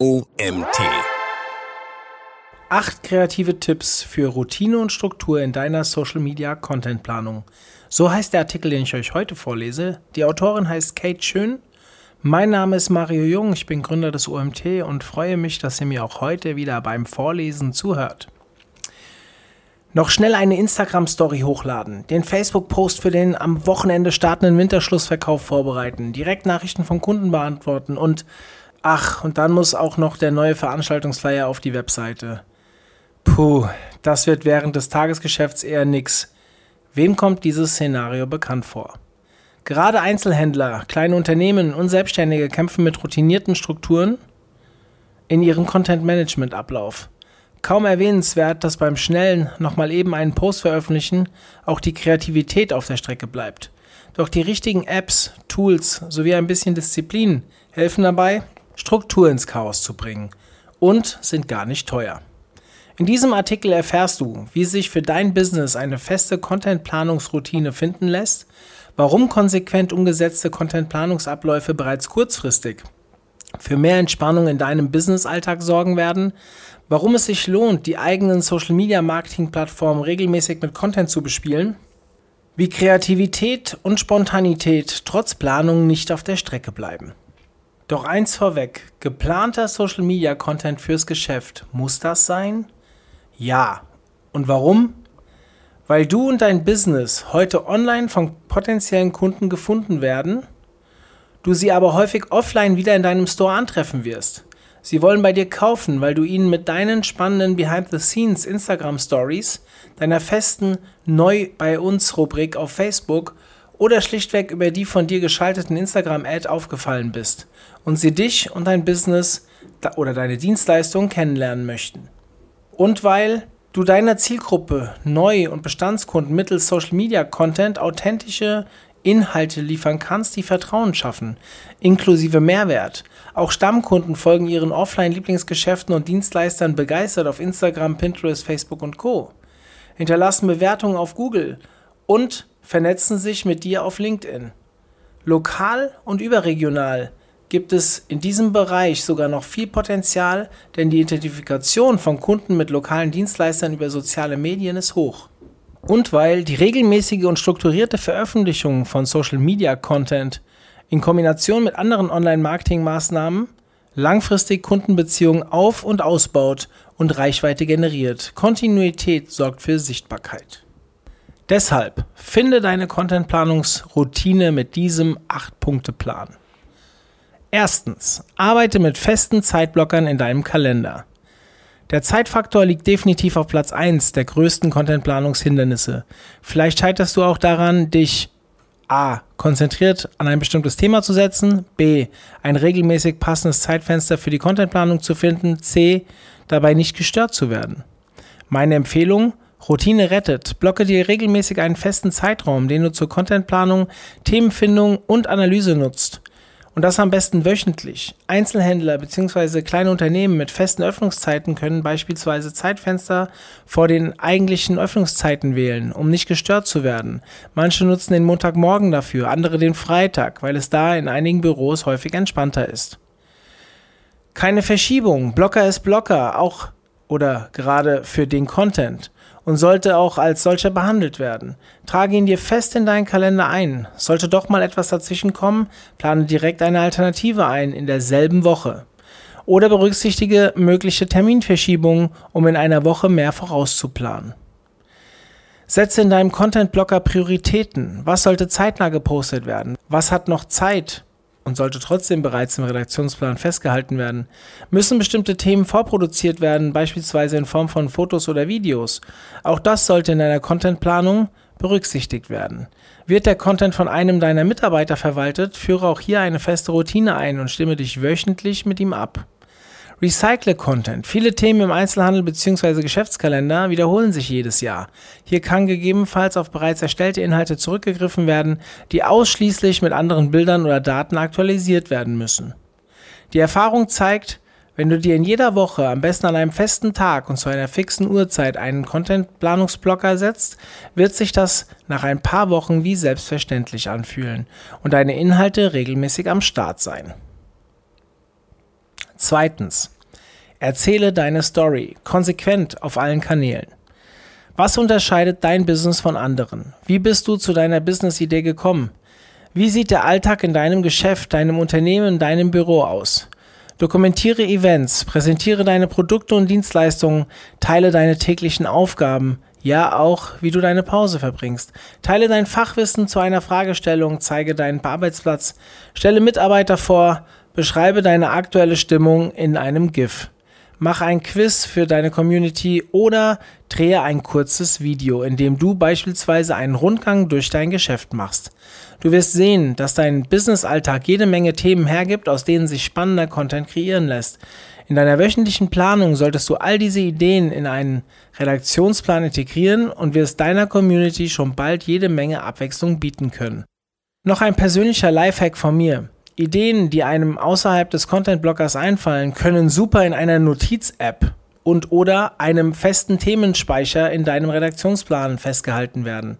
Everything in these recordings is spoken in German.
OMT. Acht kreative Tipps für Routine und Struktur in deiner Social Media Content Planung. So heißt der Artikel, den ich euch heute vorlese. Die Autorin heißt Kate Schön. Mein Name ist Mario Jung, ich bin Gründer des OMT und freue mich, dass ihr mir auch heute wieder beim Vorlesen zuhört. Noch schnell eine Instagram-Story hochladen, den Facebook-Post für den am Wochenende startenden Winterschlussverkauf vorbereiten, Direktnachrichten von Kunden beantworten und ach, und dann muss auch noch der neue Veranstaltungsflyer auf die Webseite. Puh, das wird während des Tagesgeschäfts eher nix. Wem kommt dieses Szenario bekannt vor? Gerade Einzelhändler, kleine Unternehmen und Selbstständige kämpfen mit routinierten Strukturen in ihrem Content-Management-Ablauf. Kaum erwähnenswert, dass beim schnellen nochmal eben einen Post veröffentlichen auch die Kreativität auf der Strecke bleibt. Doch die richtigen Apps, Tools sowie ein bisschen Disziplin helfen dabei, Struktur ins Chaos zu bringen und sind gar nicht teuer. In diesem Artikel erfährst du, wie sich für dein Business eine feste Content-Planungsroutine finden lässt, warum konsequent umgesetzte Content-Planungsabläufe bereits kurzfristig für mehr Entspannung in deinem Business-Alltag sorgen werden, warum es sich lohnt, die eigenen Social-Media-Marketing-Plattformen regelmäßig mit Content zu bespielen, wie Kreativität und Spontanität trotz Planung nicht auf der Strecke bleiben. Doch eins vorweg, geplanter Social-Media-Content fürs Geschäft, muss das sein? Ja. Und warum? Weil du und dein Business heute online von potenziellen Kunden gefunden werden, du sie aber häufig offline wieder in deinem Store antreffen wirst. Sie wollen bei dir kaufen, weil du ihnen mit deinen spannenden Behind-the-Scenes Instagram Stories, deiner festen Neu bei uns Rubrik auf Facebook oder schlichtweg über die von dir geschalteten Instagram-Ad aufgefallen bist und sie dich und dein Business oder deine Dienstleistung kennenlernen möchten. Und weil du deiner Zielgruppe Neu- und Bestandskunden mittels Social Media Content authentische Inhalte liefern kannst, die Vertrauen schaffen, inklusive Mehrwert. Auch Stammkunden folgen ihren Offline-Lieblingsgeschäften und Dienstleistern begeistert auf Instagram, Pinterest, Facebook und Co. Hinterlassen Bewertungen auf Google und vernetzen sich mit dir auf LinkedIn. Lokal und überregional gibt es in diesem Bereich sogar noch viel Potenzial, denn die Identifikation von Kunden mit lokalen Dienstleistern über soziale Medien ist hoch. Und weil die regelmäßige und strukturierte Veröffentlichung von Social Media Content in Kombination mit anderen Online-Marketing-Maßnahmen langfristig Kundenbeziehungen auf- und ausbaut und Reichweite generiert. Kontinuität sorgt für Sichtbarkeit. Deshalb finde deine Contentplanungsroutine mit diesem 8-Punkte-Plan. Erstens, arbeite mit festen Zeitblockern in deinem Kalender. Der Zeitfaktor liegt definitiv auf Platz 1 der größten Contentplanungshindernisse. Vielleicht scheiterst du auch daran, dich A. konzentriert an ein bestimmtes Thema zu setzen, B. ein regelmäßig passendes Zeitfenster für die Contentplanung zu finden, C. dabei nicht gestört zu werden. Meine Empfehlung, Routine rettet. Blocke dir regelmäßig einen festen Zeitraum, den du zur Contentplanung, Themenfindung und Analyse nutzt. Und das am besten wöchentlich. Einzelhändler bzw. kleine Unternehmen mit festen Öffnungszeiten können beispielsweise Zeitfenster vor den eigentlichen Öffnungszeiten wählen, um nicht gestört zu werden. Manche nutzen den Montagmorgen dafür, andere den Freitag, weil es da in einigen Büros häufig entspannter ist. Keine Verschiebung. Blocker ist Blocker, auch oder gerade für den Content und sollte auch als solcher behandelt werden. Trage ihn dir fest in deinen Kalender ein. Sollte doch mal etwas dazwischen kommen, plane direkt eine Alternative ein in derselben Woche. Oder berücksichtige mögliche Terminverschiebungen, um in einer Woche mehr vorauszuplanen. Setze in deinem Content-Blocker Prioritäten. Was sollte zeitnah gepostet werden? Was hat noch Zeit? Und sollte trotzdem bereits im Redaktionsplan festgehalten werden, müssen bestimmte Themen vorproduziert werden, beispielsweise in Form von Fotos oder Videos. Auch das sollte in deiner Contentplanung berücksichtigt werden. Wird der Content von einem deiner Mitarbeiter verwaltet, führe auch hier eine feste Routine ein und stimme dich wöchentlich mit ihm ab. Recycle Content. Viele Themen im Einzelhandel bzw. Geschäftskalender wiederholen sich jedes Jahr. Hier kann gegebenenfalls auf bereits erstellte Inhalte zurückgegriffen werden, die ausschließlich mit anderen Bildern oder Daten aktualisiert werden müssen. Die Erfahrung zeigt, wenn du dir in jeder Woche, am besten an einem festen Tag und zu einer fixen Uhrzeit einen Content-Planungsblocker setzt, wird sich das nach ein paar Wochen wie selbstverständlich anfühlen und deine Inhalte regelmäßig am Start sein. Zweitens. Erzähle deine Story konsequent auf allen Kanälen. Was unterscheidet dein Business von anderen? Wie bist du zu deiner Business-Idee gekommen? Wie sieht der Alltag in deinem Geschäft, deinem Unternehmen, deinem Büro aus? Dokumentiere Events, präsentiere deine Produkte und Dienstleistungen, teile deine täglichen Aufgaben, ja auch, wie du deine Pause verbringst. Teile dein Fachwissen zu einer Fragestellung, zeige deinen Arbeitsplatz, stelle Mitarbeiter vor, beschreibe deine aktuelle Stimmung in einem GIF. Mach ein Quiz für deine Community oder drehe ein kurzes Video, in dem du beispielsweise einen Rundgang durch dein Geschäft machst. Du wirst sehen, dass dein Business-Alltag jede Menge Themen hergibt, aus denen sich spannender Content kreieren lässt. In deiner wöchentlichen Planung solltest du all diese Ideen in einen Redaktionsplan integrieren und wirst deiner Community schon bald jede Menge Abwechslung bieten können. Noch ein persönlicher Lifehack von mir. Ideen, die einem außerhalb des Content-Blockers einfallen, können super in einer Notiz-App und oder einem festen Themenspeicher in deinem Redaktionsplan festgehalten werden.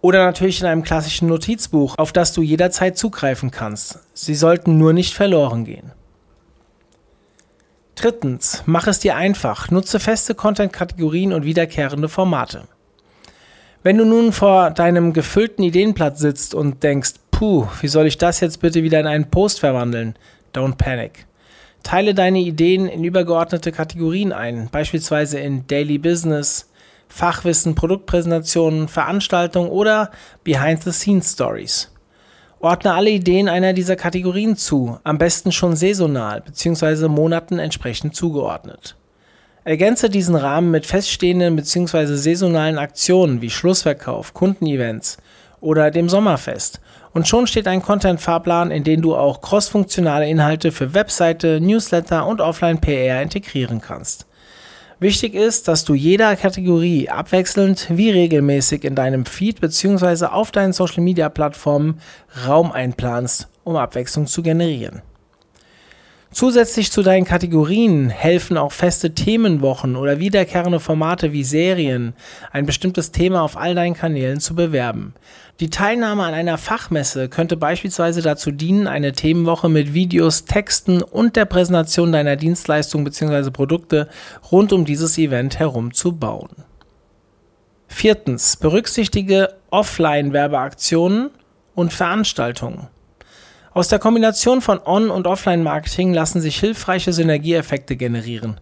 Oder natürlich in einem klassischen Notizbuch, auf das du jederzeit zugreifen kannst. Sie sollten nur nicht verloren gehen. Drittens, mach es dir einfach. Nutze feste Content-Kategorien und wiederkehrende Formate. Wenn du nun vor deinem gefüllten Ideenblatt sitzt und denkst, puh, wie soll ich das jetzt bitte wieder in einen Post verwandeln? Don't panic. Teile deine Ideen in übergeordnete Kategorien ein, beispielsweise in Daily Business, Fachwissen, Produktpräsentationen, Veranstaltungen oder Behind-the-Scenes-Stories. Ordne alle Ideen einer dieser Kategorien zu, am besten schon saisonal bzw. Monaten entsprechend zugeordnet. Ergänze diesen Rahmen mit feststehenden bzw. saisonalen Aktionen wie Schlussverkauf, Kundenevents oder dem Sommerfest. Und schon steht ein Content-Fahrplan, in den du auch crossfunktionale Inhalte für Webseite, Newsletter und Offline-PR integrieren kannst. Wichtig ist, dass du jeder Kategorie abwechselnd wie regelmäßig in deinem Feed bzw. auf deinen Social-Media-Plattformen Raum einplanst, um Abwechslung zu generieren. Zusätzlich zu deinen Kategorien helfen auch feste Themenwochen oder wiederkehrende Formate wie Serien, ein bestimmtes Thema auf all deinen Kanälen zu bewerben. Die Teilnahme an einer Fachmesse könnte beispielsweise dazu dienen, eine Themenwoche mit Videos, Texten und der Präsentation deiner Dienstleistung bzw. Produkte rund um dieses Event herum zu bauen. Viertens, berücksichtige Offline-Werbeaktionen und Veranstaltungen. Aus der Kombination von On- und Offline-Marketing lassen sich hilfreiche Synergieeffekte generieren.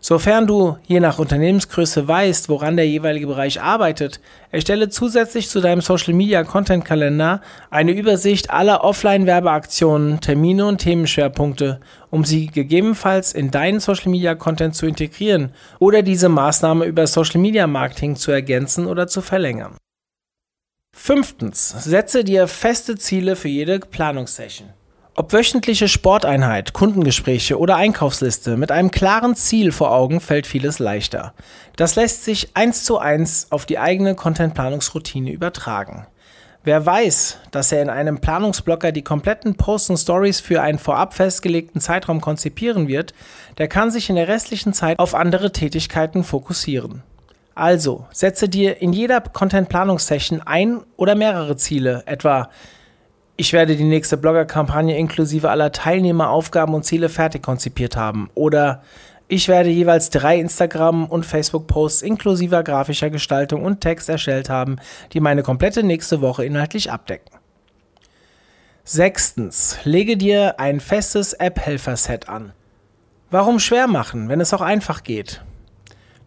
Sofern du je nach Unternehmensgröße weißt, woran der jeweilige Bereich arbeitet, erstelle zusätzlich zu deinem Social Media Content Kalender eine Übersicht aller Offline-Werbeaktionen, Termine und Themenschwerpunkte, um sie gegebenenfalls in deinen Social Media Content zu integrieren oder diese Maßnahme über Social Media Marketing zu ergänzen oder zu verlängern. Fünftens, setze dir feste Ziele für jede Planungssession. Ob wöchentliche Sporteinheit, Kundengespräche oder Einkaufsliste, mit einem klaren Ziel vor Augen fällt vieles leichter. Das lässt sich eins zu eins auf die eigene Content-Planungsroutine übertragen. Wer weiß, dass er in einem Planungsblocker die kompletten Posts und Stories für einen vorab festgelegten Zeitraum konzipieren wird, der kann sich in der restlichen Zeit auf andere Tätigkeiten fokussieren. Also, setze dir in jeder Content-Planungssession ein oder mehrere Ziele, etwa ich werde die nächste Blogger-Kampagne inklusive aller Teilnehmer, Aufgaben und Ziele fertig konzipiert haben. Oder ich werde jeweils drei Instagram- und Facebook-Posts inklusive grafischer Gestaltung und Text erstellt haben, die meine komplette nächste Woche inhaltlich abdecken. Sechstens, lege dir ein festes App-Helfer-Set an. Warum schwer machen, wenn es auch einfach geht?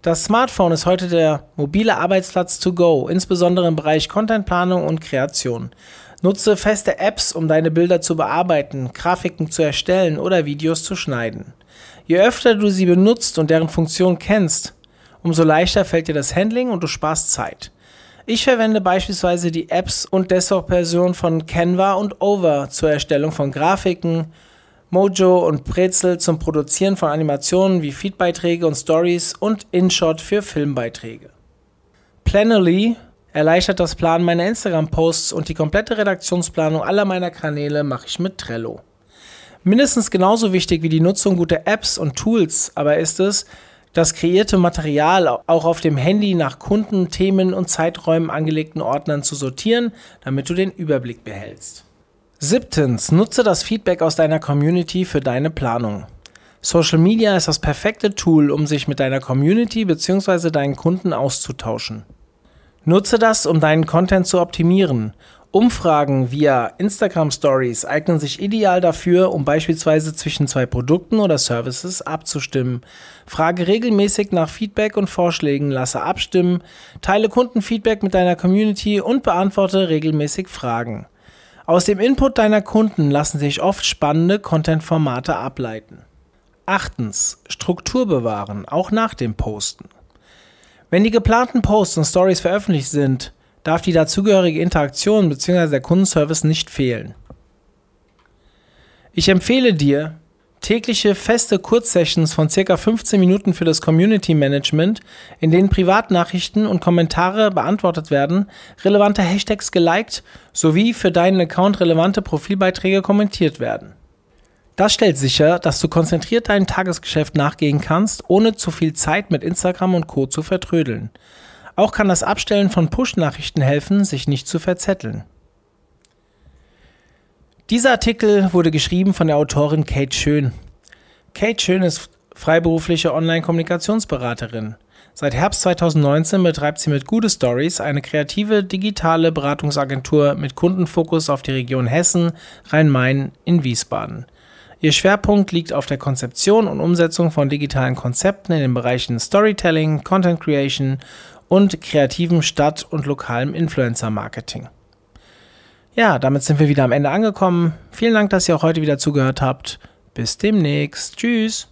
Das Smartphone ist heute der mobile Arbeitsplatz to go, insbesondere im Bereich Contentplanung und Kreation. Nutze feste Apps, um deine Bilder zu bearbeiten, Grafiken zu erstellen oder Videos zu schneiden. Je öfter du sie benutzt und deren Funktion kennst, umso leichter fällt dir das Handling und du sparst Zeit. Ich verwende beispielsweise die Apps und Desktop-Version von Canva und Over zur Erstellung von Grafiken, Mojo und Brezel zum Produzieren von Animationen wie Feedbeiträge und Stories und InShot für Filmbeiträge. Planoly erleichtert das Planen meiner Instagram-Posts und die komplette Redaktionsplanung aller meiner Kanäle mache ich mit Trello. Mindestens genauso wichtig wie die Nutzung guter Apps und Tools aber ist es, das kreierte Material auch auf dem Handy nach Kunden, Themen und Zeiträumen angelegten Ordnern zu sortieren, damit du den Überblick behältst. Siebtens, nutze das Feedback aus deiner Community für deine Planung. Social Media ist das perfekte Tool, um sich mit deiner Community bzw. deinen Kunden auszutauschen. Nutze das, um deinen Content zu optimieren. Umfragen via Instagram Stories eignen sich ideal dafür, um beispielsweise zwischen zwei Produkten oder Services abzustimmen. Frage regelmäßig nach Feedback und Vorschlägen, lasse abstimmen, teile Kundenfeedback mit deiner Community und beantworte regelmäßig Fragen. Aus dem Input deiner Kunden lassen sich oft spannende Content-Formate ableiten. Achtens, Struktur bewahren, auch nach dem Posten. Wenn die geplanten Posts und Stories veröffentlicht sind, darf die dazugehörige Interaktion bzw. der Kundenservice nicht fehlen. Ich empfehle dir, tägliche feste Kurzsessions von ca. 15 Minuten für das Community Management, in denen Privatnachrichten und Kommentare beantwortet werden, relevante Hashtags geliked sowie für deinen Account relevante Profilbeiträge kommentiert werden. Das stellt sicher, dass du konzentriert dein Tagesgeschäft nachgehen kannst, ohne zu viel Zeit mit Instagram und Co. zu vertrödeln. Auch kann das Abstellen von Push-Nachrichten helfen, sich nicht zu verzetteln. Dieser Artikel wurde geschrieben von der Autorin Kate Schön. Kate Schön ist freiberufliche Online-Kommunikationsberaterin. Seit Herbst 2019 betreibt sie mit Gute Stories eine kreative digitale Beratungsagentur mit Kundenfokus auf die Region Hessen, Rhein-Main in Wiesbaden. Ihr Schwerpunkt liegt auf der Konzeption und Umsetzung von digitalen Konzepten in den Bereichen Storytelling, Content Creation und kreativem Stadt- und lokalem Influencer-Marketing. Ja, damit sind wir wieder am Ende angekommen. Vielen Dank, dass ihr auch heute wieder zugehört habt. Bis demnächst. Tschüss.